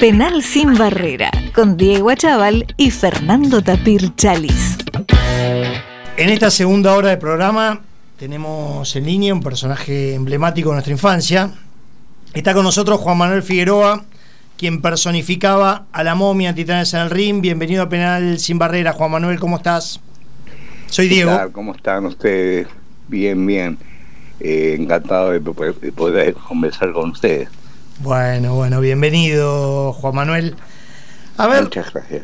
Penal sin barrera, con Diego Achával y Fernando Tapir Chalis. En esta segunda hora de programa tenemos en línea un personaje emblemático de nuestra infancia. Está con nosotros Juan Manuel Figueroa, quien personificaba a la momia en Titanes en el Ring. Bienvenido a Penal sin barrera, Juan Manuel, ¿cómo estás? Soy Diego. ¿Cómo están ustedes? Bien, bien. Eh, encantado de poder conversar con ustedes. Bueno, bueno, bienvenido, Juan Manuel. A ver, muchas gracias.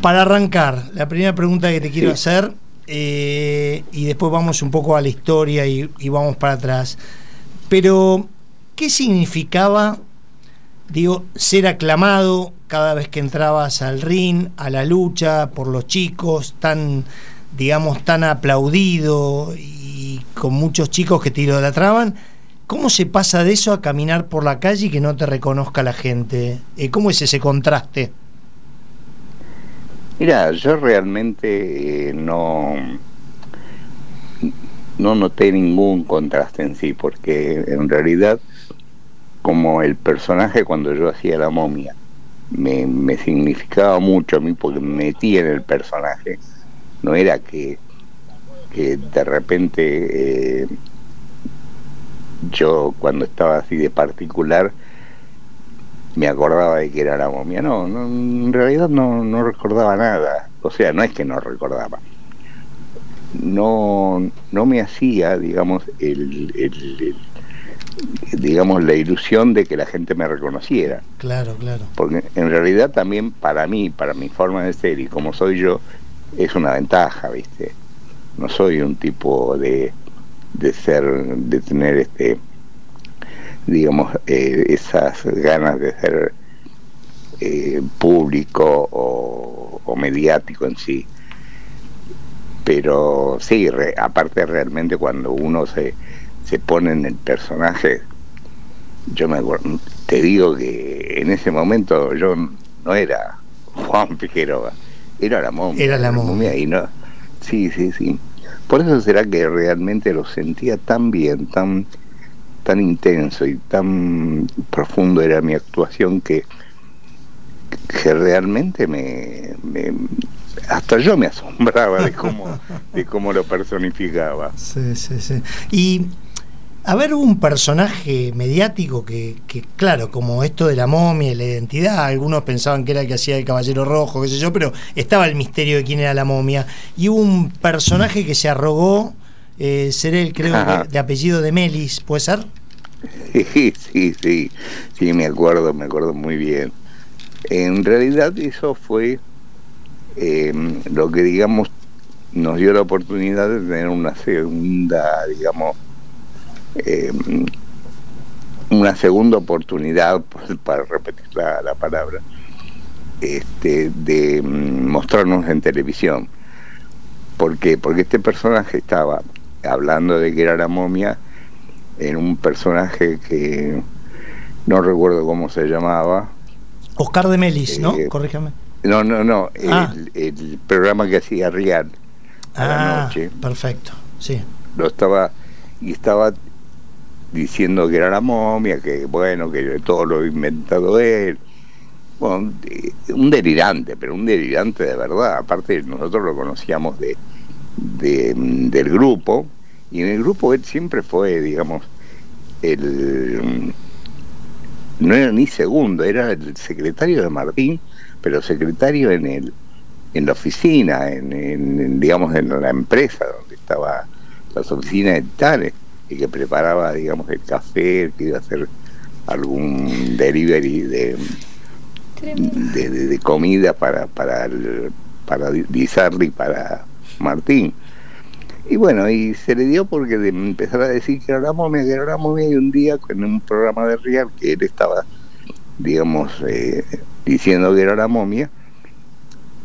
Para arrancar, la primera pregunta que te quiero hacer, eh, y después vamos un poco a la historia y, vamos para atrás. Pero, ¿qué significaba, digo, ser aclamado cada vez que entrabas al ring, a la lucha, por los chicos, tan, digamos, tan aplaudido y con muchos chicos que te idolatraban? ¿Cómo se pasa de eso a caminar por la calle y que no te reconozca la gente? Eh, ¿Cómo es ese contraste? Mira, yo realmente eh, no, no noté ningún contraste en sí, porque en realidad, como el personaje cuando yo hacía la momia, me, significaba mucho a mí porque me metí en el personaje, no era que, que de repente... Eh, yo cuando estaba así de particular me acordaba de que era la momia. No, en realidad no, no recordaba nada. O sea, no es que no recordaba. No, no me hacía, digamos, el, digamos, la ilusión de que la gente me reconociera. Claro, claro. Porque en realidad también para mí, para mi forma de ser y como soy yo, es una ventaja, ¿viste? No soy un tipo de, de ser, de tener este, digamos, eh, esas ganas de ser eh, público o, mediático en sí. Pero sí, aparte realmente cuando uno se, se pone en el personaje, yo me te digo que en ese momento yo no era Juan Figueroa, era la momia. Era la momia. y no, sí, sí, sí. Por eso será que realmente lo sentía tan bien, tan, tan intenso y tan profundo era mi actuación que, que realmente me, hasta yo me asombraba de cómo, de cómo lo personificaba. Sí, sí, sí. Y a ver, un personaje mediático que, claro, como esto de la momia y la identidad, algunos pensaban que era el que hacía el Caballero Rojo, qué sé yo, pero estaba el misterio de quién era la momia. Y hubo un personaje que se arrogó eh, ser el, creo, de, apellido de Melis, ¿puede ser? Sí, sí, sí, sí, me acuerdo, me acuerdo muy bien. En realidad eso fue em, lo que, digamos, nos dio la oportunidad de tener una segunda, digamos, eh, una segunda oportunidad, para repetir la, palabra, este, de mm, mostrarnos en televisión. ¿Por qué? Porque este personaje estaba hablando de que era la momia en un personaje que no recuerdo cómo se llamaba. Oscar de Melis, ¿no? Eh, Corríjame. No, no, no. Ah. El, programa que hacía a la ah, noche. Perfecto, sí. Lo estaba y estaba diciendo que era la momia, que bueno, que todo lo había inventado él. Bueno, un delirante, pero un delirante de verdad. Aparte, nosotros lo conocíamos de, del grupo, y en el grupo él siempre fue, digamos, el. No era ni segundo, era el secretario de Martín, pero secretario en el en la oficina, en, digamos, en la empresa donde estaba las oficinas de tales y que preparaba, digamos, el café, que iba a hacer algún delivery de, de, comida para para el, para para Martín. Y bueno, y se le dio porque de empezar a decir que era momia, que era momia, y un día en un programa de Real que él estaba, digamos, eh, diciendo que era la momia,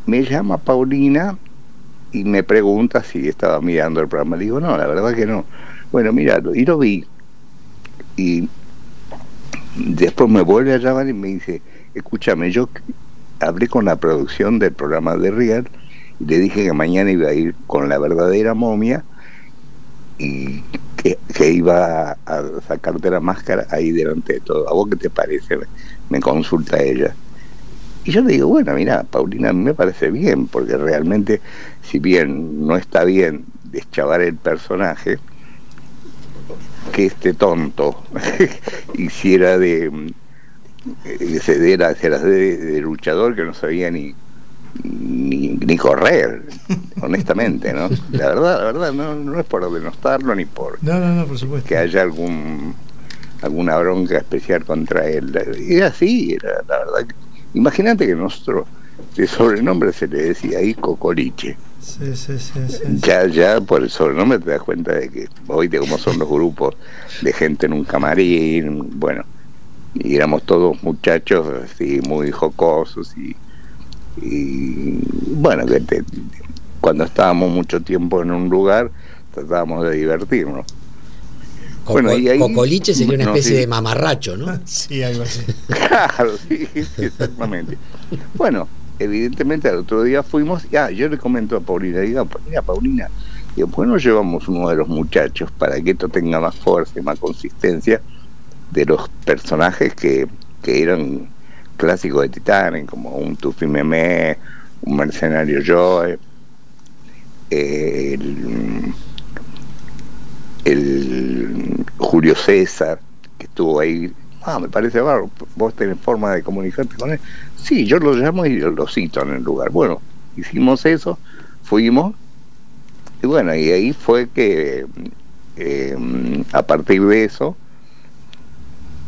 me llama Paulina y me pregunta si estaba mirando el programa. Le digo, no, la verdad que no. Bueno, mira, y lo vi. Y después me vuelve a llamar y me dice, escúchame, yo hablé con la producción del programa de Real y le dije que mañana iba a ir con la verdadera momia y que, iba a sacarte la máscara ahí delante de todo. ¿A vos qué te parece? Me consulta ella. Y yo le digo, bueno, mira, Paulina, me parece bien, porque realmente, si bien no está bien deschavar el personaje, que este tonto hiciera de, de ceder a de, luchador que no sabía ni, ni, ni, correr, honestamente, ¿no? La verdad, la verdad, no, no es por denostarlo ni por, no, no, no, por supuesto. que haya algún alguna bronca especial contra él. Y así, era, la verdad. Imagínate que nuestro de sobrenombre se le decía ahí Cocoliche. Sí, sí, sí, ya, ya por el sobrenombre te das cuenta de que hoy de cómo son los grupos de gente en un camarín, bueno, y éramos todos muchachos así muy jocosos y, y bueno, que cuando estábamos mucho tiempo en un lugar tratábamos de divertirnos. bueno, y ahí, Cocoliche sería una especie de mamarracho, ¿no? sí, algo así. claro, sí, exactamente. bueno, evidentemente al otro día fuimos, ya, yo le comento a Paulina, diga, mira Paulina, y después nos llevamos uno de los muchachos para que esto tenga más fuerza y más consistencia de los personajes que, que eran clásicos de Titanic, como un Tufi Meme, un mercenario Joe, el, el Julio César, que estuvo ahí ah, me parece barro, vos tenés forma de comunicarte con él. Sí, yo lo llamo y lo cito en el lugar. Bueno, hicimos eso, fuimos, y bueno, y ahí fue que em, a partir de eso,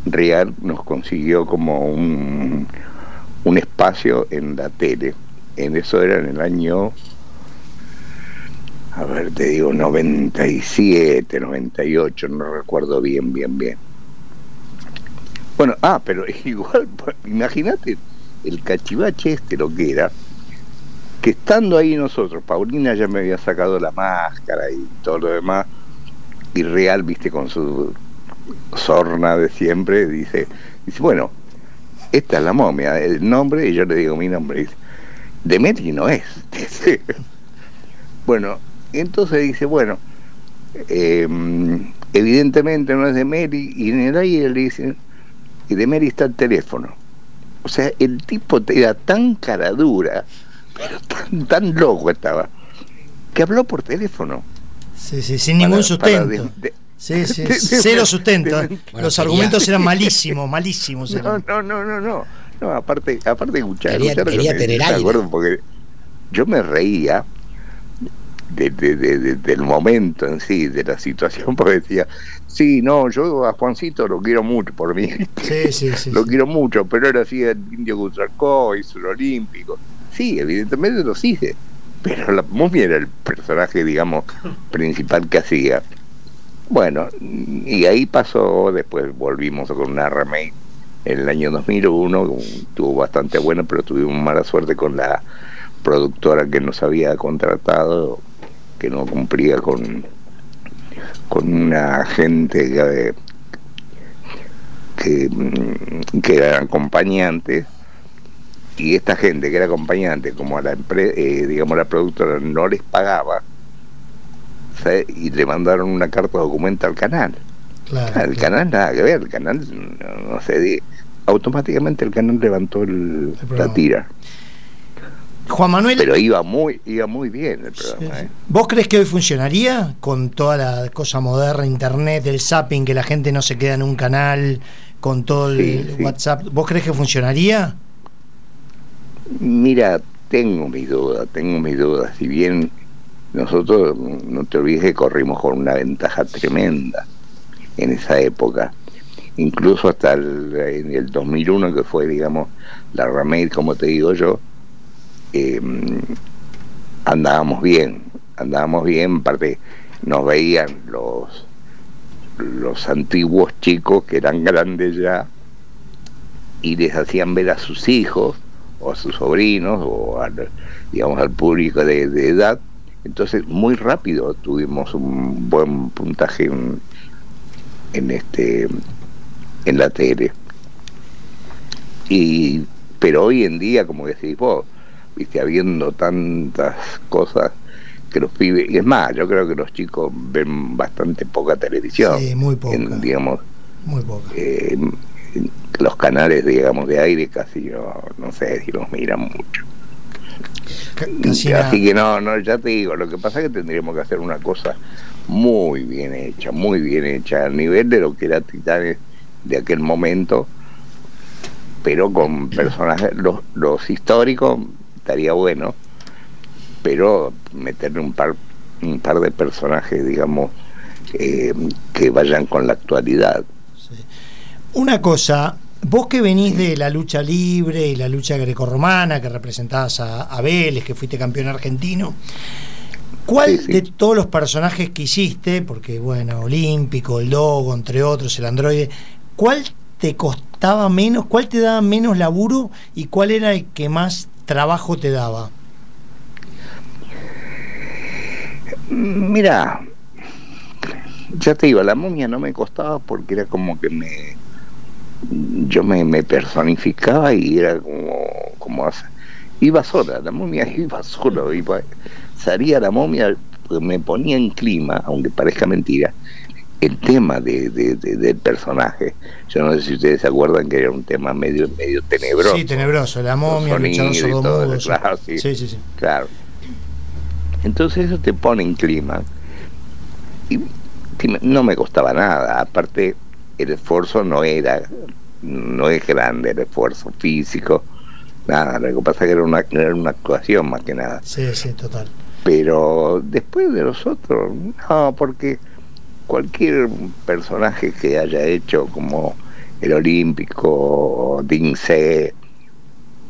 Real nos consiguió como un, un espacio en la tele. En eso era en el año, a ver, te digo, 97, 98, no recuerdo bien, bien, bien bueno, ah, pero igual, imagínate el cachivache este lo que era, que estando ahí nosotros, Paulina ya me había sacado la máscara y todo lo demás, y Real, viste, con su sorna de siempre, dice, dice, bueno, esta es la momia, el nombre, y yo le digo mi nombre, dice, Demetri no es. bueno, entonces dice, bueno, em, evidentemente no es Demetri, y en el aire le dicen, y de Mary está el teléfono. O sea, el tipo era tan cara dura, pero tan, tan loco estaba, que habló por teléfono. Sí, sí, sin ningún sustento. sí, sí, cero sustento. Los argumentos eran malísimos, malísimos. No, no, no, no, no. No, aparte, aparte de escuchar, quería, quería tener aire. porque yo me reía de, de, del momento en sí, de la situación, porque decía, sí, no, yo a Juancito lo quiero mucho por mí, sí, sí, sí, lo quiero mucho, pero era así el indio Guzarcó, hizo el olímpico, sí, evidentemente lo hice, pero la momia era el personaje, digamos, principal que hacía. Bueno, y ahí pasó, después volvimos con una remake en el año 2001, tuvo bastante bueno, pero tuvimos mala suerte con la productora que nos había contratado que no cumplía con, con una gente que, que, mm, que era acompañante y esta gente que era acompañante como a la empresa eh, digamos la productora no les pagaba y le mandaron una carta de documento al canal. El canal nada que ver el canal no, sé automáticamente el canal levantó la tira Juan Manuel. Pero iba muy, iba muy bien el programa. ¿eh? ¿Vos crees que hoy funcionaría con toda la cosa moderna, internet, el zapping, que la gente no se queda en un canal, con todo el WhatsApp? ¿Vos crees que funcionaría? Mira, tengo mis dudas, tengo mis dudas. Si bien nosotros, no te olvides que corrimos con una ventaja tremenda en esa época. Incluso hasta el, en el 2001, que fue, digamos, la remake, como te digo yo, eh, andábamos bien, andábamos bien, aparte nos veían los los antiguos chicos que eran grandes ya y les hacían ver a sus hijos o a sus sobrinos o al, digamos al público de, edad. Entonces muy rápido tuvimos un buen puntaje en, en este en la tele. Y pero hoy en día como decís vos viste, habiendo tantas cosas que los pibes, y es más, yo creo que los chicos ven bastante poca televisión. Sí, muy poca. digamos, muy poca. Eh, los canales, digamos, de aire casi no, no sé si los miran mucho. Así que no, no, ya te digo, lo que pasa es que tendríamos que hacer una cosa muy bien hecha, muy bien hecha, a nivel de lo que era Titanes de aquel momento, pero con personajes, los, los históricos estaría bueno, pero meterle un par, un par de personajes, digamos, eh, que vayan con la actualidad. Una cosa, vos que venís de la lucha libre y la lucha grecorromana, que representabas a, Vélez, que fuiste campeón argentino, ¿cuál de todos los personajes que hiciste, porque bueno, Olímpico, el Logo, entre otros, el androide, cuál te costaba menos, cuál te daba menos laburo y cuál era el que más trabajo te daba? Mira, ya te digo, la momia no me costaba porque era como que me yo me, me personificaba y era como, como iba sola, la momia iba sola, iba, salía la momia, me ponía en clima, aunque parezca mentira, el tema de, del personaje. Yo no sé si ustedes se acuerdan que era un tema medio medio tenebroso. Sí, tenebroso, la momia, el claro, sí, sí, sí, Claro. Entonces eso te pone en clima. Y no me costaba nada, aparte el esfuerzo no era no es grande el esfuerzo físico nada lo que pasa es que era una, era una actuación más que nada sí sí total pero después de los otros no porque cualquier personaje que haya hecho como el olímpico Dince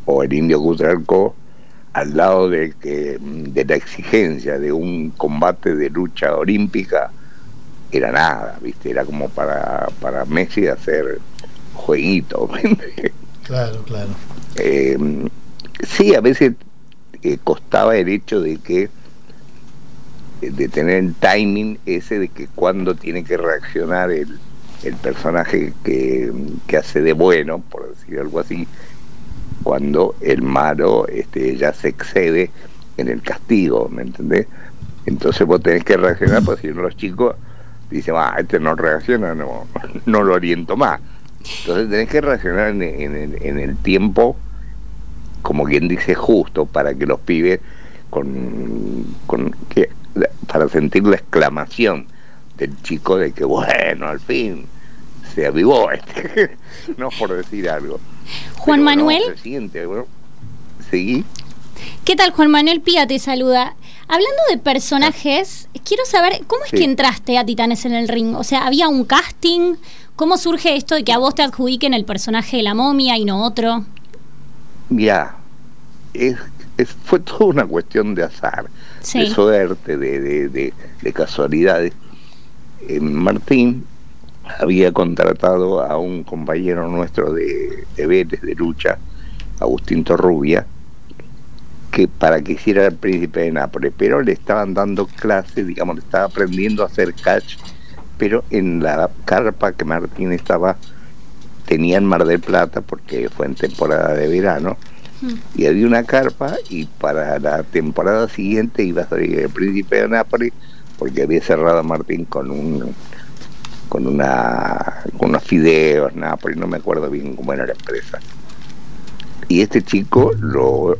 o el indio Cutralco al lado de que de la exigencia de un combate de lucha olímpica era nada, ¿viste? Era como para, para Messi hacer jueguito. claro, claro. Eh, sí, a veces eh, costaba el hecho de que de tener el timing ese de que cuando tiene que reaccionar el, el personaje que, que, hace de bueno, por decir algo así, cuando el malo este, ya se excede en el castigo, ¿me entendés? Entonces vos tenés que reaccionar, porque si no los chicos dice, ah, este no reacciona, no, no lo oriento más. Entonces tenés que reaccionar en, en, el tiempo, como quien dice, justo, para que los pibes, con, con que, para sentir la exclamación del chico de que, bueno, al fin se avivó este, no por decir algo. Juan Manuel. ¿Sí? ¿Qué tal, Juan Manuel Pía te saluda? Hablando de personajes, quiero saber cómo es que entraste a Titanes en el ring. O sea, ¿había un casting? ¿Cómo surge esto de que a vos te adjudiquen el personaje de la momia y no otro? Mira, es, fue toda una cuestión de azar, de suerte, de, de, casualidades. Eh, Martín había contratado a un compañero nuestro de, de Vélez, de lucha, Agustín Torrubia, que para que hiciera el príncipe de Nápoles, pero le estaban dando clases, digamos, le estaba aprendiendo a hacer catch, pero en la carpa que Martín estaba, tenía en Mar del Plata, porque fue en temporada de verano, y había una carpa, y para la temporada siguiente iba a salir el príncipe de Nápoles, porque había cerrado Martín con un con una con unos fideos, Nápoles, no me acuerdo bien cómo era la empresa. Y este chico lo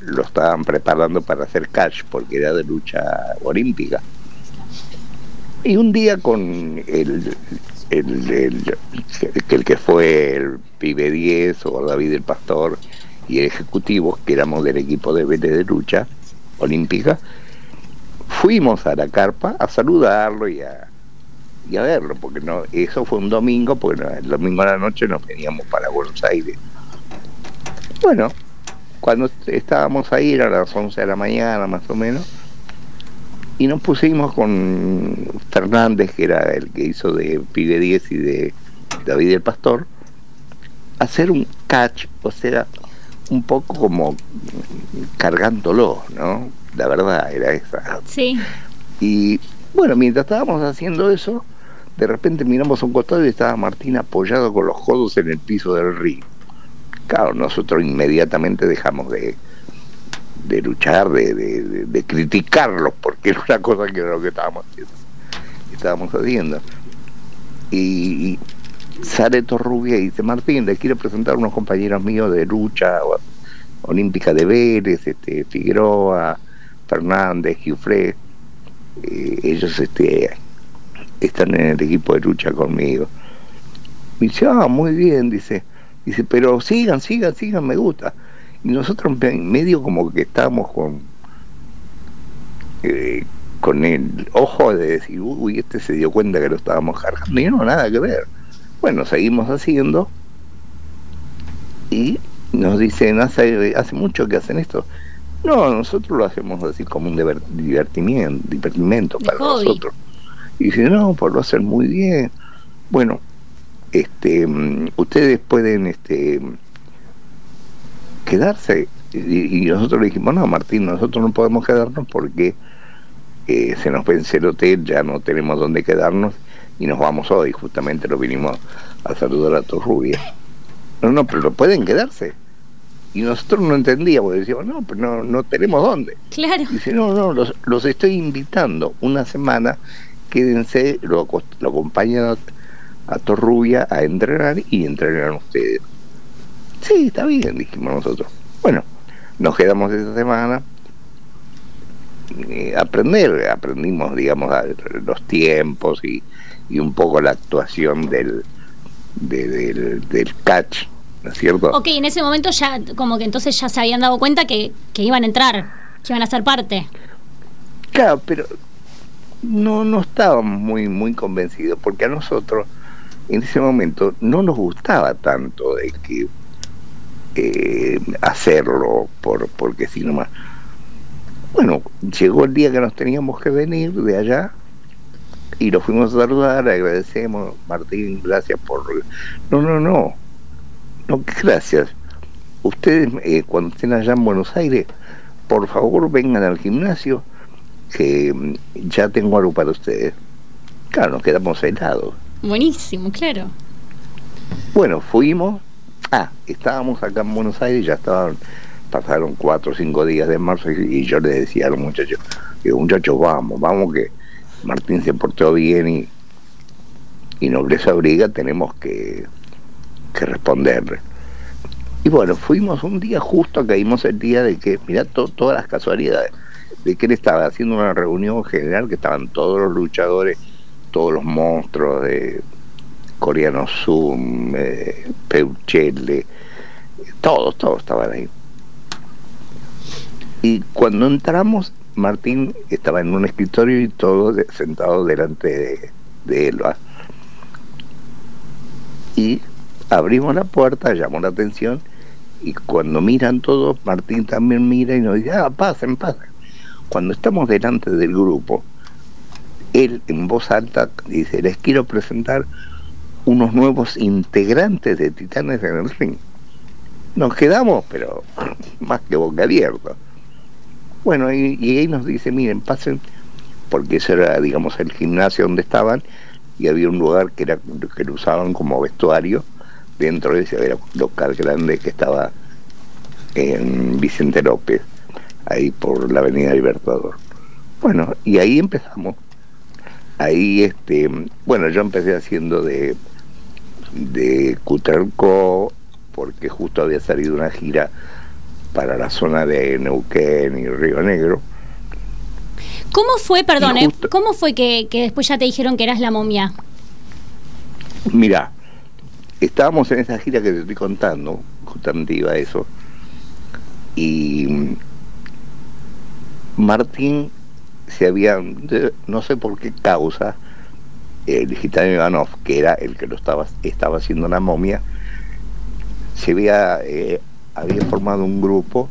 lo estaban preparando para hacer catch porque era de lucha olímpica. Y un día con el, el, el, que fue el Pibe 10 o David el Pastor y el Ejecutivo, que éramos del equipo de BT de lucha olímpica, fuimos a la carpa a saludarlo y a, y a verlo, porque no eso fue un domingo, porque el domingo a la noche nos veníamos para Buenos Aires. Bueno, cuando estábamos ahí, era las 11 de la mañana más o menos, y nos pusimos con Fernández, que era el que hizo de Pibe 10 y de David el Pastor, a hacer un catch, o sea, un poco como cargándolo, ¿no? La verdad era esa. Sí. Y bueno, mientras estábamos haciendo eso, de repente miramos a un costado y estaba Martín apoyado con los codos en el piso del río. Claro, nosotros inmediatamente dejamos de, de luchar, de, de, criticarlos, porque era una cosa que era lo que estábamos haciendo. Estábamos haciendo. Y, sale Torrubia y dice, Martín, le quiero presentar a unos compañeros míos de lucha olímpica de Vélez, este, Figueroa, Fernández, Giufré, eh, ellos este, están en el equipo de lucha conmigo. Me dice, ah, muy bien, dice, dice, pero sigan, sigan, sigan, me gusta. Y nosotros medio como que estábamos con, eh, con el ojo de decir, uy, este se dio cuenta que lo estábamos cargando y no, nada que ver. Bueno, seguimos haciendo y nos dicen, hace, hace mucho que hacen esto. No, nosotros lo hacemos así como un divertimiento, divertimento para nosotros. Y dice, no, pues lo hacen muy bien. Bueno, este, mm, ustedes pueden este, quedarse. Y, nosotros le dijimos, no, Martín, nosotros no podemos quedarnos porque eh, se nos vence el hotel, ya no tenemos dónde quedarnos y nos vamos hoy. Justamente lo vinimos a saludar a Torrubia. No, no, pero pueden quedarse. Y nosotros no entendíamos, decíamos, no, pero no, no tenemos dónde. Claro. Dice, no, no, los, los estoy invitando una semana, quédense, lo, lo acompañan a, a Torrubia a entrenar y entrenan ustedes. Sí, está bien, dijimos nosotros. Bueno, nos quedamos esa semana. Eh, aprender, aprendimos, digamos, los tiempos y, un poco la actuación del, del, del catch, ¿no es cierto? Ok, en ese momento ya, como que entonces ya se habían dado cuenta que, que iban a entrar, que iban a ser parte. Claro, pero no, no estábamos muy, muy convencidos, porque a nosotros en ese momento no nos gustaba tanto de que eh, hacerlo por porque si nomás bueno llegó el día que nos teníamos que venir de allá y lo fuimos a saludar agradecemos Martín gracias por no no no no gracias ustedes eh, cuando estén allá en Buenos Aires por favor vengan al gimnasio que mm, ya tengo algo para ustedes claro nos quedamos helados buenísimo claro. Bueno fuimos Ah, estábamos acá en Buenos Aires, ya estaban, pasaron cuatro o cinco días de marzo y, yo le decía a los muchachos, digo, muchachos, vamos, vamos que Martín se portó bien y, y Nobleza Briga tenemos que, que responderle. Y bueno, fuimos un día justo, caímos el día de que, mirá todas las casualidades, de que él estaba haciendo una reunión general que estaban todos los luchadores, todos los monstruos de, Coreano Zoom, eh, Peuchelle, todos, todos estaban ahí. Y cuando entramos, Martín estaba en un escritorio y todos sentados delante de, él. Y abrimos la puerta, llamó la atención y cuando miran todos, Martín también mira y nos dice, ah, pasen, pasen. Cuando estamos delante del grupo, él en voz alta dice, les quiero presentar unos nuevos integrantes de Titanes en el ring. Nos quedamos, pero más que boca abierta. Bueno, y, ahí nos dice, miren, pasen, porque ese era, digamos, el gimnasio donde estaban, y había un lugar que era que lo usaban como vestuario, dentro de ese local grande que estaba en Vicente López, ahí por la Avenida Libertador. Bueno, y ahí empezamos. Ahí, este, bueno, yo empecé haciendo de de Cuterco porque justo había salido una gira para la zona de Neuquén y Río Negro. ¿Cómo fue, perdón, eh, cómo fue que, después ya te dijeron que eras la momia? Mira, estábamos en esa gira que te estoy contando, justamente iba a eso, y Martín se había, no sé por qué causa, el gitano Ivanov, que era el que lo estaba, estaba haciendo la momia, se había, eh, había formado un grupo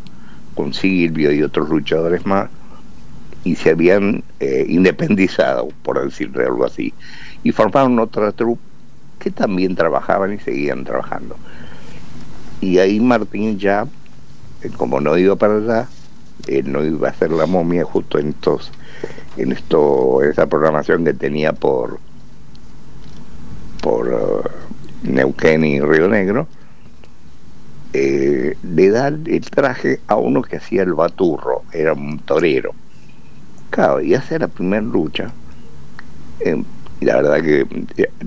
con Silvio y otros luchadores más y se habían eh, independizado, por decirlo algo así, y formaron otra trupe que también trabajaban y seguían trabajando. Y ahí Martín ya, eh, como no iba para allá, él no iba a hacer la momia justo en estos, en esto, esa programación que tenía por por uh, Neuquén y Río Negro, eh, le da el traje a uno que hacía el baturro, era un torero. Claro, y hace la primera lucha. Eh, y la verdad que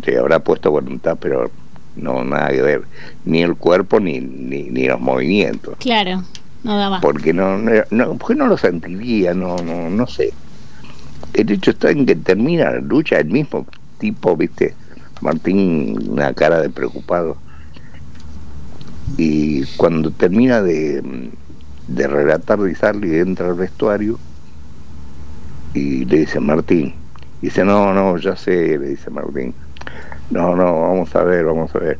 te habrá puesto voluntad, pero no nada que ver. Ni el cuerpo ni, ni, los movimientos. Claro, no daba. Porque no, no, porque no lo sentiría, no, no, no sé. El hecho está en que termina la lucha el mismo tipo, viste, Martín, una cara de preocupado y cuando termina de, de relatar y entra al vestuario y le dice Martín, dice no, no, ya sé, le dice Martín, no, no, vamos a ver, vamos a ver.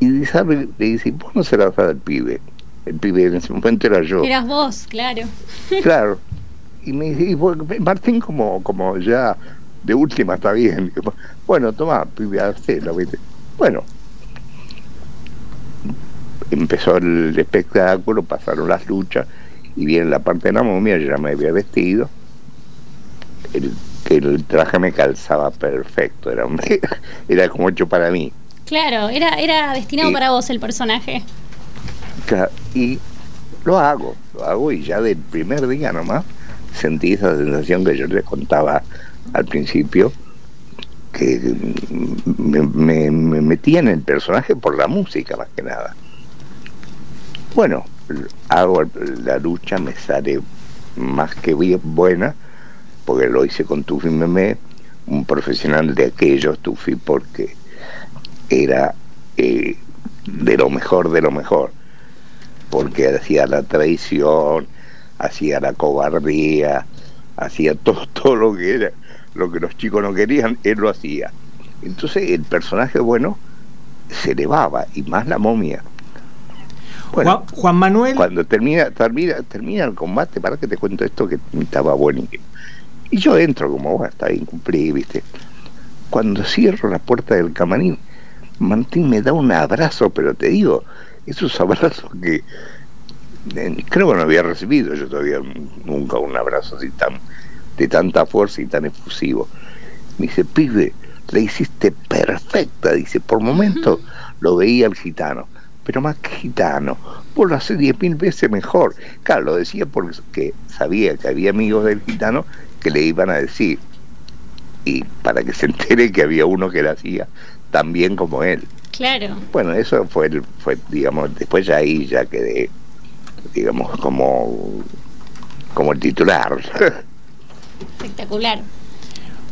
Y Lizardi le dice, vos no serás el pibe, el pibe en ese momento era yo. Eras vos, claro. Claro. Y me dice, Martín como, como ya de última está bien. Bueno, toma, pibe, hacelo, ¿viste? Bueno, empezó el espectáculo, pasaron las luchas y viene la parte de la momia, yo ya me había vestido, el, el traje me calzaba perfecto, era, era como hecho para mí. Claro, era, era destinado para vos el personaje. y lo hago, lo hago y ya del primer día nomás sentí esa sensación que yo les contaba al principio, que me, me, me metía en el personaje por la música más que nada. Bueno, hago la lucha, me sale más que bien buena, porque lo hice con Tufi Meme, un profesional de aquellos, Tufi, porque era eh, de lo mejor de lo mejor, porque hacía la traición, hacía la cobardía, hacía todo, lo que era, lo que los chicos no querían, él lo hacía. Entonces el personaje bueno se elevaba, y más la momia Juan, Manuel. Cuando termina, termina, termina el combate, para que te cuento esto que estaba buenísimo. Y yo entro como, bueno, está bien, cumplí, ¿viste? Cuando cierro la puerta del camarín, Martín me da un abrazo, pero te digo, esos abrazos que eh, creo que no había recibido yo todavía nunca un abrazo así tan de tanta fuerza y tan efusivo. Me dice, pibe, le hiciste perfecta, dice, por momento lo veía el gitano pero más que gitano, vos lo haces diez mil veces mejor. Claro, lo decía porque sabía que había amigos del gitano que le iban a decir, y para que se entere que había uno que lo hacía tan bien como él. Claro. Bueno, eso fue, el, fue digamos, después ya ahí ya quedé, digamos, como, como el titular. Espectacular.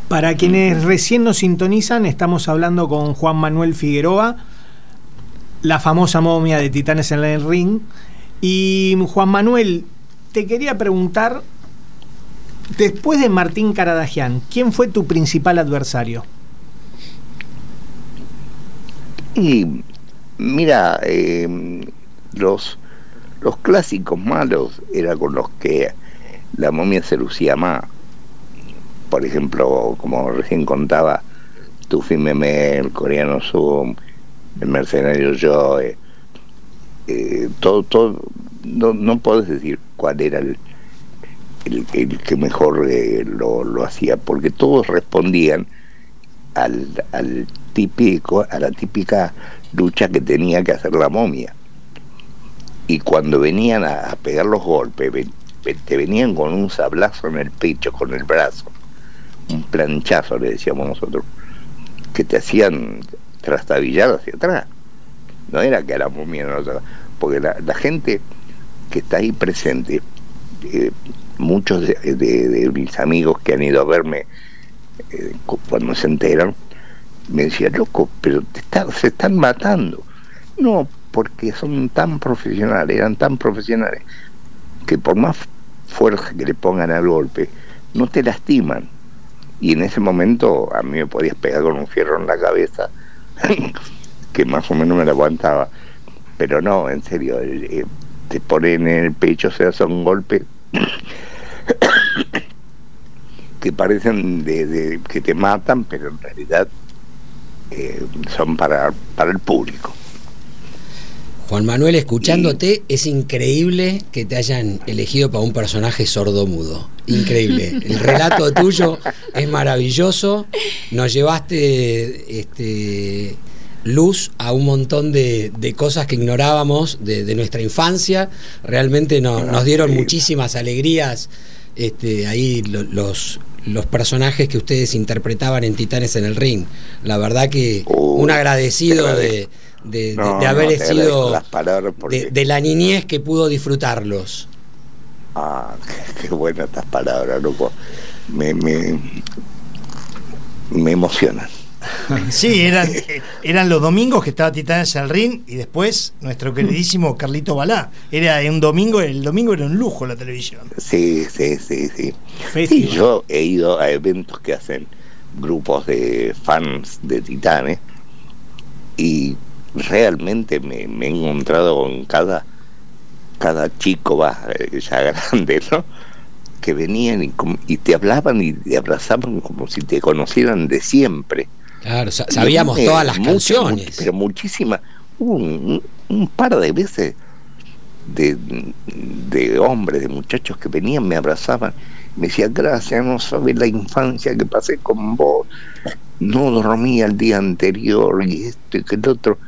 Para quienes recién nos sintonizan, estamos hablando con Juan Manuel Figueroa, la famosa momia de Titanes en el Ring. Y Juan Manuel, te quería preguntar, después de Martín Caradagian, ¿quién fue tu principal adversario? Y mira, eh, los, los clásicos malos eran con los que la momia se lucía más. Por ejemplo, como recién contaba, Tufi el coreano Zoom, el mercenario yo, eh, eh, todo, todo, no, no puedes decir cuál era el, el, que mejor eh, lo, lo, hacía, porque todos respondían al, al típico, a la típica lucha que tenía que hacer la momia. Y cuando venían a, pegar los golpes, te venían con un sablazo en el pecho, con el brazo, un planchazo, le decíamos nosotros, que te hacían trastabillado hacia atrás. No era que éramos miedo, porque la, gente que está ahí presente, eh, muchos de, mis amigos que han ido a verme eh, cuando se enteran, me decían, loco, pero se están matando. No, porque son tan profesionales, eran tan profesionales, que por más fuerza que le pongan al golpe, no te lastiman. Y en ese momento a mí me podías pegar con un fierro en la cabeza que más o menos me la aguantaba. Pero no, en serio, eh, te ponen en el pecho, se hace un golpe que parecen de, que te matan, pero en realidad eh, son para, para el público. Juan Manuel, escuchándote, es increíble que te hayan elegido para un personaje sordo-mudo. Increíble. El relato tuyo es maravilloso. Nos llevaste este, luz a un montón de, de cosas que ignorábamos de, de nuestra infancia. Realmente no- nos dieron muchísimas alegrías este, ahí lo- los, los personajes que ustedes interpretaban en Titanes en el Ring. La verdad que un agradecido te de, haber no, sido porque- de, de la niñez que pudo disfrutarlos. Ah, qué, qué buenas estas palabras, loco. Me, me, me emocionan. Sí, eran, eh, eran los domingos que estaba Titanes al ring y después nuestro queridísimo Carlito Balá. Era un domingo, el domingo era un lujo la televisión. Sí, sí, sí, sí. Sí, yo he ido a eventos que hacen grupos de fans de Titanes y realmente me, me he encontrado con cada, cada chico va eh, ya grande, ¿no? Que venían y, y te hablaban y te abrazaban como si te conocieran de siempre. Claro, sa- sabíamos todas las canciones. pero muchísimas. Un- un par de veces de, de hombres, de muchachos que venían, me abrazaban, me decían, gracias, no sabes la infancia que pasé con vos, no dormía el día anterior y esto y que el otro.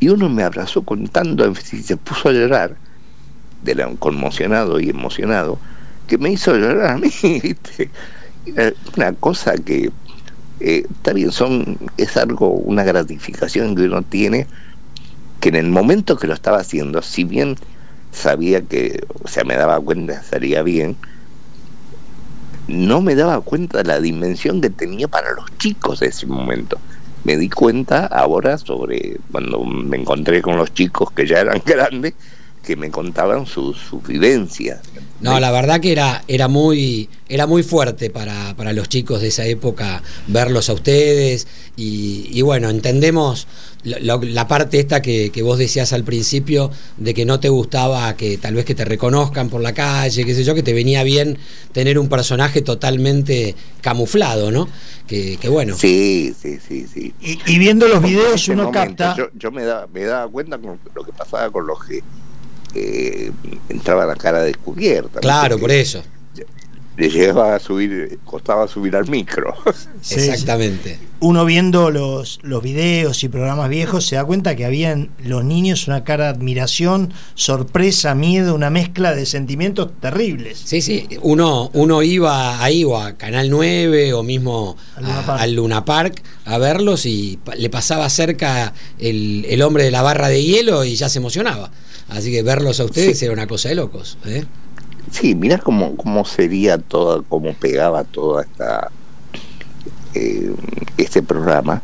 Y uno me abrazó con tanto énfasis y se puso a llorar, de la, conmocionado y emocionado, que me hizo llorar a mí, ¿viste? Era una cosa que eh, está bien, son, es algo, una gratificación que uno tiene, que en el momento que lo estaba haciendo, si bien sabía que, o sea, me daba cuenta que estaría bien, no me daba cuenta de la dimensión que tenía para los chicos ese momento. Me di cuenta ahora sobre cuando me encontré con los chicos que ya eran grandes, que me contaban sus sus vivencias. No, la verdad que era, era muy, era muy fuerte para, para los chicos de esa época verlos a ustedes. Y, y bueno, entendemos lo- lo- la parte esta que, que vos decías al principio, de que no te gustaba que tal vez que te reconozcan por la calle, qué sé yo, que te venía bien tener un personaje totalmente camuflado, ¿no? Que, que bueno. Sí, sí, sí, sí. Y, y viendo los videos uno momento capta. Yo, yo me, daba, me daba cuenta con lo que pasaba con los que eh, entraba la cara descubierta. Claro, por eso. Le llegaba a subir, costaba subir al micro. Sí, Exactamente. uno viendo los, los videos y programas viejos se da cuenta que habían los niños una cara de admiración, sorpresa, miedo, una mezcla de sentimientos terribles. Sí, sí, uno, uno iba ahí o a Canal 9 o mismo Al Luna a- al Luna Park a verlos y le pasaba cerca el, el hombre de la barra de hielo y ya se emocionaba. Así que verlos a ustedes era una cosa de locos. ¿eh? Sí, mira cómo, cómo sería toda, cómo pegaba toda esta eh, este programa,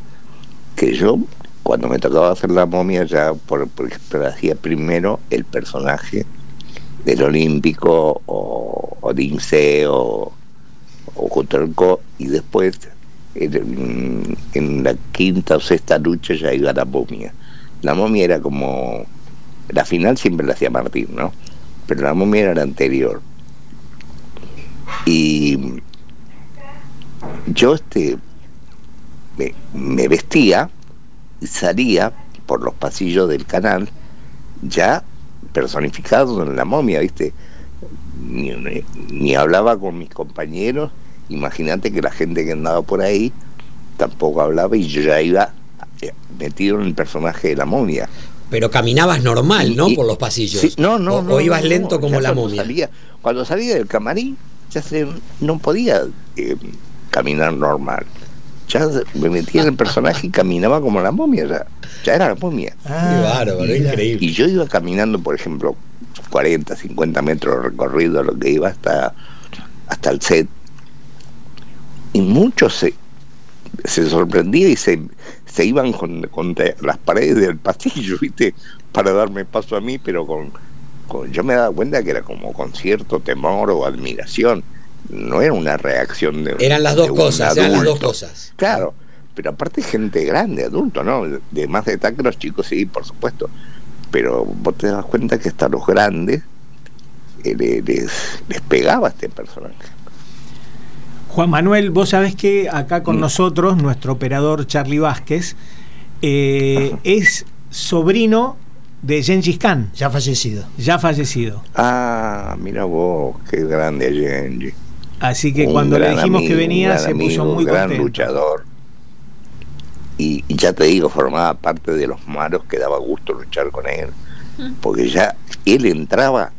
que yo cuando me tocaba hacer la momia ya por, por ejemplo hacía primero el personaje del Olímpico o, o Lince o, o Cotorco y después en, en la quinta o sexta lucha ya iba la momia. La momia era como la final siempre la hacía Martín, ¿no? Pero la momia era la anterior. Y yo este me, vestía y salía por los pasillos del canal ya personificado en la momia, ¿viste? Ni hablaba con mis compañeros, imagínate que la gente que andaba por ahí tampoco hablaba y yo ya iba eh, metido en el personaje de la momia. Pero caminabas normal, ¿no? Y- Por los pasillos. Sí, no, no, o, no, o ibas no, lento no, como la cuando momia. Salía, cuando salía del camarín, ya se, no podía eh, caminar normal. Ya me metía en el personaje y caminaba como la momia, ya, ya era la momia. Qué bárbaro, mira. increíble. Y yo iba caminando, por ejemplo, 40, 50 metros de recorrido, lo que iba hasta, hasta el set. Y muchos se, se sorprendían y se, se iban con, contra las paredes del pasillo, ¿viste? Para darme paso a mí, pero con, con- yo me daba cuenta que era como con cierto temor o admiración. No era una reacción de. Eran las de dos cosas, eran las dos cosas. Claro, pero aparte gente grande, adulto, ¿no? De más edad que los chicos, sí, por supuesto. Pero vos te das cuenta que hasta los grandes eh, le- les, les pegaba este personaje. Juan Manuel, vos sabés que acá con Mm. nosotros, nuestro operador Charlie Vázquez, eh, es sobrino de Gengis Khan, Ya fallecido. ya fallecido. Ah, mira vos, qué grande Genji. Así que Un cuando le dijimos que venía un gran se puso muy gran contento. luchador. y, ya te digo, formaba parte de los malos que daba gusto luchar con él, porque ya él entraba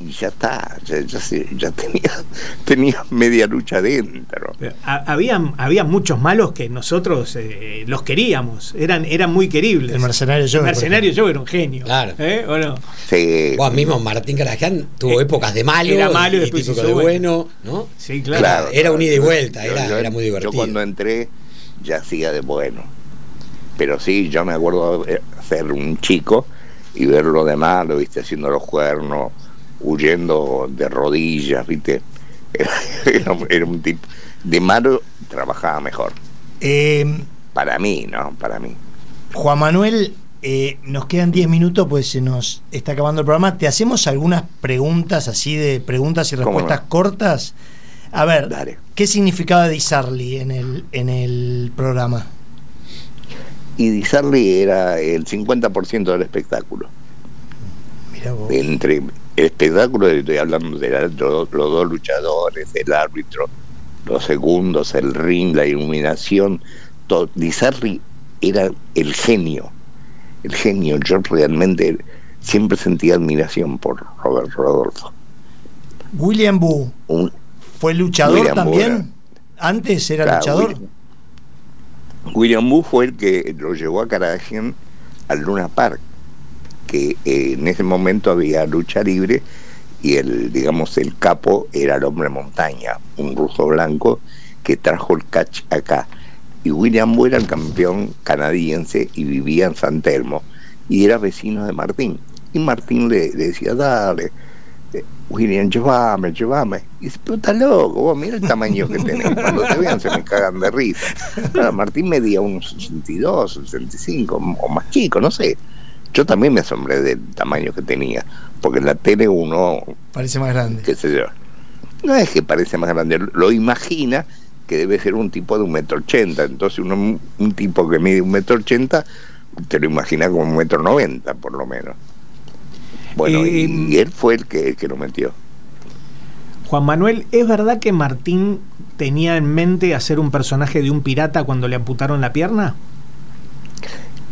y ya está, ya, ya, tenía, tenía media lucha dentro. Había, había muchos malos que nosotros eh, los queríamos, eran, eran muy queribles. El mercenario yo. El mercenario yo era un genio. Claro. ¿Eh? ¿O no? Sí. Vos mismo Martín Caraján tuvo eh, épocas de malo, era malo y, después de bueno, ¿no? Sí, claro. era un ida y vuelta, era, era muy divertido. Yo cuando entré ya hacía de bueno. Pero sí, yo me acuerdo de ser un chico y verlo de malo, viste, haciendo los cuernos huyendo de rodillas, ¿viste? Era, un tipo. De malo trabajaba mejor. Eh, Para mí, ¿no? Para mí. Juan Manuel, eh, nos quedan 10 minutos, pues se nos está acabando el programa. Te hacemos algunas preguntas así de preguntas y respuestas cortas. A ver, ¿qué significaba Disarly en el, en el programa? Y Disarly era el 50% del espectáculo. Mira vos. Entre, el espectáculo, estoy hablando de los, dos luchadores, el árbitro, los segundos, el ring, la iluminación, todo. Lizarri era el genio, el genio. Yo realmente siempre sentí admiración por Robert Rodolfo. William Boo, ¿fue luchador también? ¿Antes era luchador? William, Boo fue el que lo llevó a Carajén al Luna Park que eh, en ese momento había lucha libre y el, digamos, el capo era el hombre montaña, un ruso blanco que trajo el catch acá. Y William Bull era el campeón canadiense y vivía en San Telmo y era vecino de Martín. Y Martín le, decía, dale, eh, William, llévame, llévame. Y dice, pero está loco, vos mira el tamaño que tenés. Cuando te vean se me cagan de risa. Martín medía unos 62, 65 o más chico, no sé. Yo también me asombré del tamaño que tenía, porque en la tele uno... Parece más grande. Qué sé yo. No es que parece más grande, lo imagina que debe ser un tipo de un metro ochenta. Entonces uno, un tipo que mide un metro ochenta, te lo imagina como un metro noventa, por lo menos. Bueno, y, eh, él fue el que, el que lo metió. Juan Manuel, ¿es verdad que Martín tenía en mente hacer un personaje de un pirata cuando le amputaron la pierna?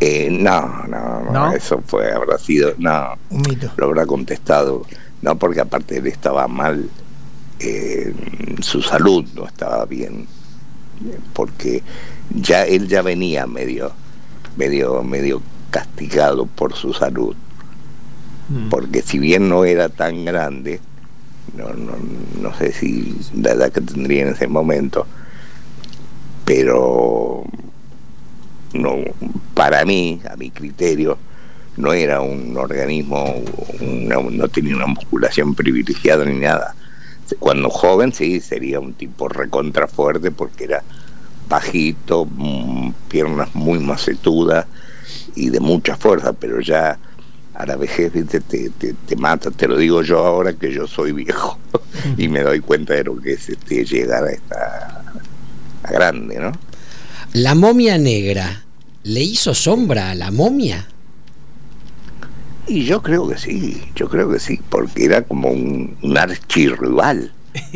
Eh, no, no, no, eso fue, habrá sido, no, Un mito. lo habrá contestado, no, porque aparte él estaba mal, eh, su salud no estaba bien, porque ya él ya venía medio, medio, medio castigado por su salud, mm. porque si bien no era tan grande, no, no, no sé si la edad que tendría en ese momento, pero no, para mí, a mi criterio, no era un organismo, no tenía una musculación privilegiada ni nada. Cuando joven sí sería un tipo recontra fuerte porque era bajito, mm, piernas muy macetudas y de mucha fuerza, pero ya a la vejez te, te, te, mata, te lo digo yo ahora que yo soy viejo y me doy cuenta de lo que es este, llegar a esta grande, ¿no? La momia negra, ¿le hizo sombra a la momia? Y yo creo que sí, yo creo que sí, porque era como un, un archirrival.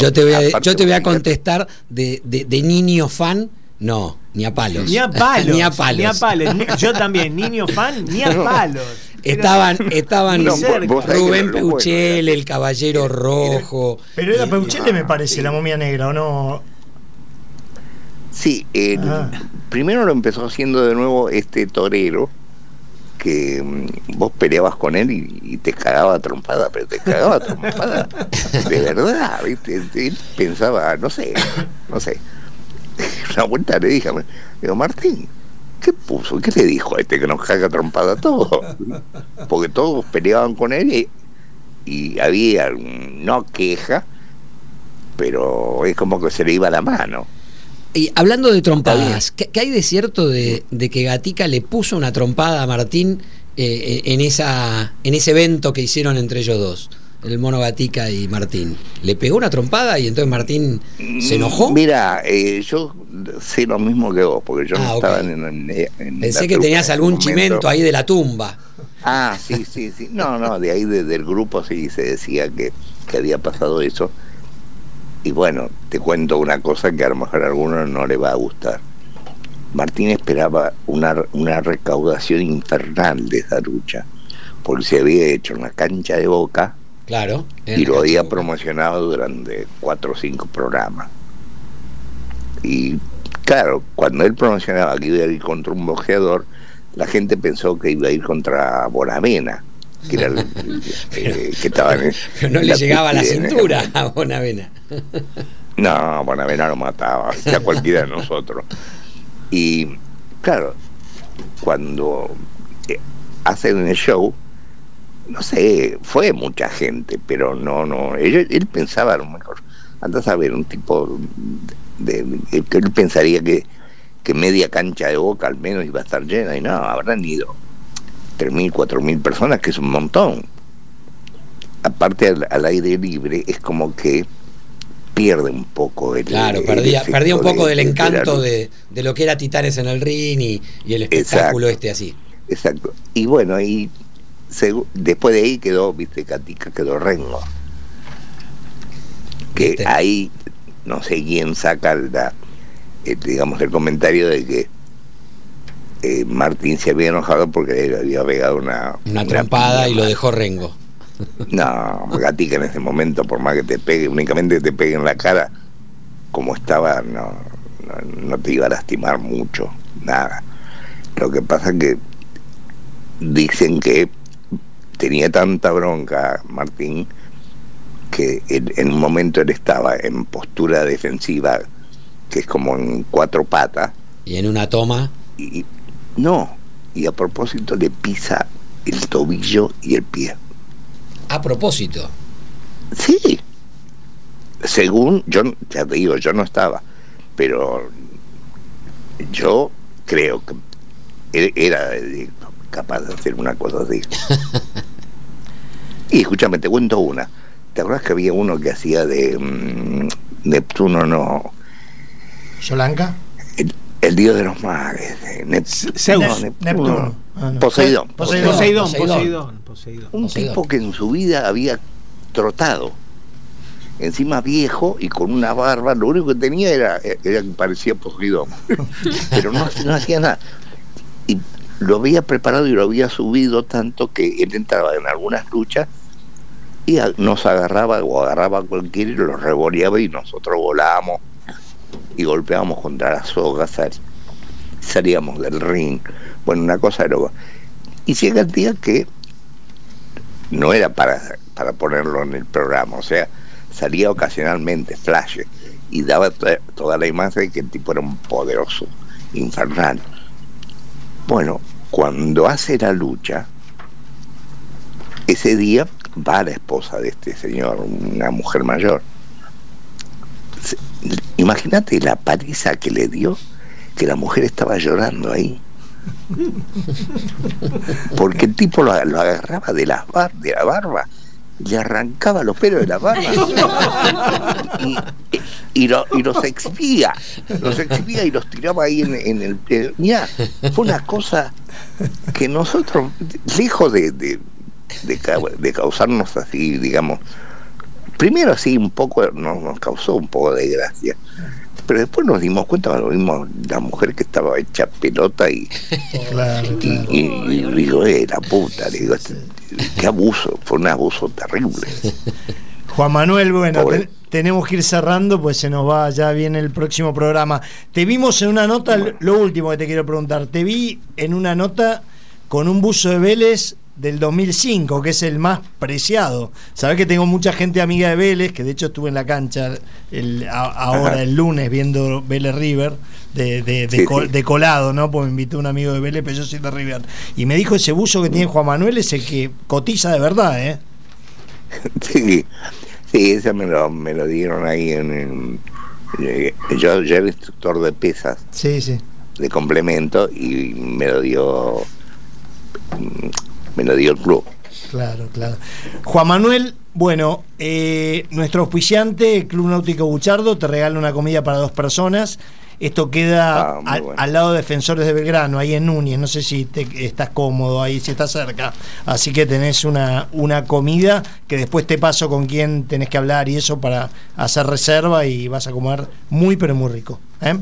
yo, te voy a, yo te voy a contestar de, de, niño fan, no, ni a palos. Ni a palos. ni a palos. Yo también, niño fan, ni a palos. Estaban, estaban Rubén Peuchel, el Caballero Rojo. Pero era Peuchel, me parece, la momia negra, ¿o no? Sí, primero lo empezó haciendo de nuevo este torero que mm, vos peleabas con él y, te cagaba trompada, pero te cagaba trompada de verdad, ¿viste? Él pensaba, no sé, no sé. Una vuelta le dije, digo, Martín, ¿qué puso? ¿Qué le dijo a este que nos caga trompada todo? Porque todos peleaban con él y, y había, no queja, pero es como que se le iba la mano. Y hablando de trompadas, ¿qué, hay de cierto de, que Gatica le puso una trompada a Martín eh, en, esa, en ese evento que hicieron entre ellos dos? El mono Gatica y Martín. ¿Le pegó una trompada y entonces Martín se enojó? Mira, eh, yo sé lo mismo que vos, porque yo no ah, estaba en, Pensé que tenías algún chimento ahí de la tumba. Ah, sí, sí, sí. No, no, de ahí del grupo sí se decía que, que había pasado eso y bueno, te cuento una cosa que a lo mejor a alguno no le va a gustar. Martín esperaba una, una recaudación infernal de esa lucha, porque se había hecho en la cancha de Boca Claro. y lo había promocionado durante cuatro o cinco programas. Y claro, cuando él promocionaba que iba a ir contra un boxeador, la gente pensó que iba a ir contra Bonavena, que era el, el- eh, que estaba en Pero no le llegaba a la cintura a Bonavena. No, Bonavena lo mataba, a cualquiera de nosotros. Y claro, cuando eh, hacen el show, no sé, fue mucha gente, pero no, no, él, él pensaba a lo mejor, andas a ver, un tipo de, de- que él pensaría que, que media cancha de boca al menos iba a estar llena, y no, habrán ido 3.000, 4.000 personas, que es un montón. Aparte al, al aire libre, es como que pierde un poco el Claro, el perdía, perdía un poco de- del encanto de, de lo que era Titanes en el ring y, y el espectáculo Exacto. este así. Exacto. Y bueno, y después de ahí quedó, viste, Catica, quedó Rengo. Que Viste. ahí no sé quién saca la, eh, digamos, el comentario de que eh, Martín se había enojado porque le había pegado una... Una trompada y lo dejó Rengo. No, Gatica en ese momento, por más que te pegue, únicamente que te pegue en la cara, como estaba, no, no, no te iba a lastimar mucho, nada. Lo que pasa que dicen que tenía tanta bronca Martín que en, en un momento él estaba en postura defensiva, que es como en cuatro patas, Y en una toma, y no, y a propósito le pisa el tobillo y el pie. a propósito, Sí. Según, yo ya te digo, yo no estaba, pero yo creo que era eh, capaz de hacer una cosa así. y escúchame, te cuento una. ¿Te acuerdas que había uno que hacía de mm, Neptuno, no? ¿Yolanca? El, dios de los mares. Nep- Zeus. no, Nep- Neptuno. Ah, no. Poseidón. Poseidón. Poseidón, Poseidón. Poseidón, Poseidón. Un Poseidón. tipo que en su vida había trotado. Encima viejo y con una barba, lo único que tenía era, era que parecía Poseidón. Pero no, no hacía nada. Y lo había preparado y lo había subido tanto que él entraba en algunas luchas y nos agarraba o agarraba a cualquiera y lo revoleaba y nosotros volábamos y golpeábamos contra las sogas, sal- salíamos del ring. Bueno, una cosa loco. Y llega el día que no era para, para ponerlo en el programa, o sea, salía ocasionalmente, flash, y daba to- toda la imagen de que el tipo era un poderoso, infernal. Bueno, cuando hace la lucha, ese día va la esposa de este señor, una mujer mayor. Imagínate la paliza que le dio, que la mujer estaba llorando ahí. Porque el tipo lo, agarraba de, bar- de la barba, le arrancaba los pelos de la barba y, y, lo- y los exhibía, los exhibía y los tiraba ahí en, el... eh, fue una cosa que nosotros, lejos de, de causarnos así, digamos, primero así un poco, nos, nos causó un poco de gracia, pero después nos dimos cuenta, lo vimos la mujer que estaba hecha pelota y, Claro, y, claro. y- y digo, eh, la puta, le digo, este- qué abuso, fue un abuso terrible. Juan Manuel, bueno, te- tenemos que ir cerrando, pues se nos va, ya viene el próximo programa. Te vimos en una nota, Bueno. lo último que te quiero preguntar, te vi en una nota con un buzo de Vélez del 2005, que es el más preciado. Sabés que tengo mucha gente amiga de Vélez, que de hecho estuve en la cancha el- a- ahora Ajá. el lunes viendo Vélez River, de, de- de Sí, col- sí. de colado, ¿no? Pues me invitó un amigo de Vélez, pero yo soy de River. Y me dijo ese buzo que tiene Juan Manuel es el que cotiza de verdad, ¿eh? Sí, sí, ese me lo, me lo dieron ahí en, en- eh, yo, yo era instructor de pesas Sí, sí. de complemento y me lo dio me lo dio el club. Claro, claro. Juan Manuel, bueno, eh, nuestro auspiciante, Club Náutico Buchardo, te regala una comida para dos personas. Esto queda Ah, al, bueno. al lado de Defensores de Belgrano, ahí en Núñez. No sé si te, estás cómodo ahí, si estás cerca. Así que tenés una, una comida que después te paso con quien tenés que hablar y eso para hacer reserva y vas a comer muy, pero muy rico. ¿eh?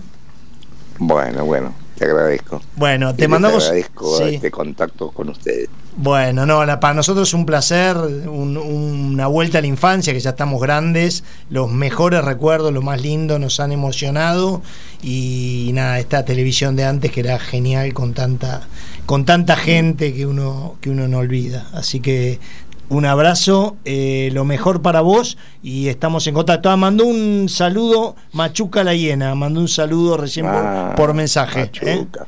Bueno, bueno. Te agradezco. Bueno, te Y mandamos. agradezco sí. este contacto con ustedes. Bueno, no, la- para nosotros es un placer, un- una vuelta a la infancia, que ya estamos grandes, los mejores recuerdos, lo más lindo, nos han emocionado y nada, esta televisión de antes que era genial con tanta, con tanta gente que uno, que uno no olvida. Así que un abrazo, eh, lo mejor para vos y estamos en contacto. Ah, mandó un saludo Machuca la hiena, mandó un saludo recién por- Ah, por, mensaje. ¿eh? Machuca.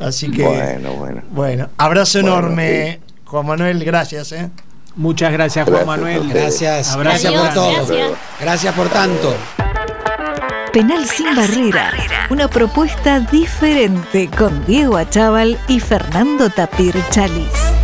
Así que Bueno, bueno. bueno, abrazo Bueno, enorme, Juan Manuel, gracias. ¿eh? Muchas gracias, Juan Manuel. Gracias, Abrazo gracias por todo. gracias. Gracias por tanto. Penal sin barrera. Una propuesta diferente con Diego Achával y Fernando Tapir Chalis.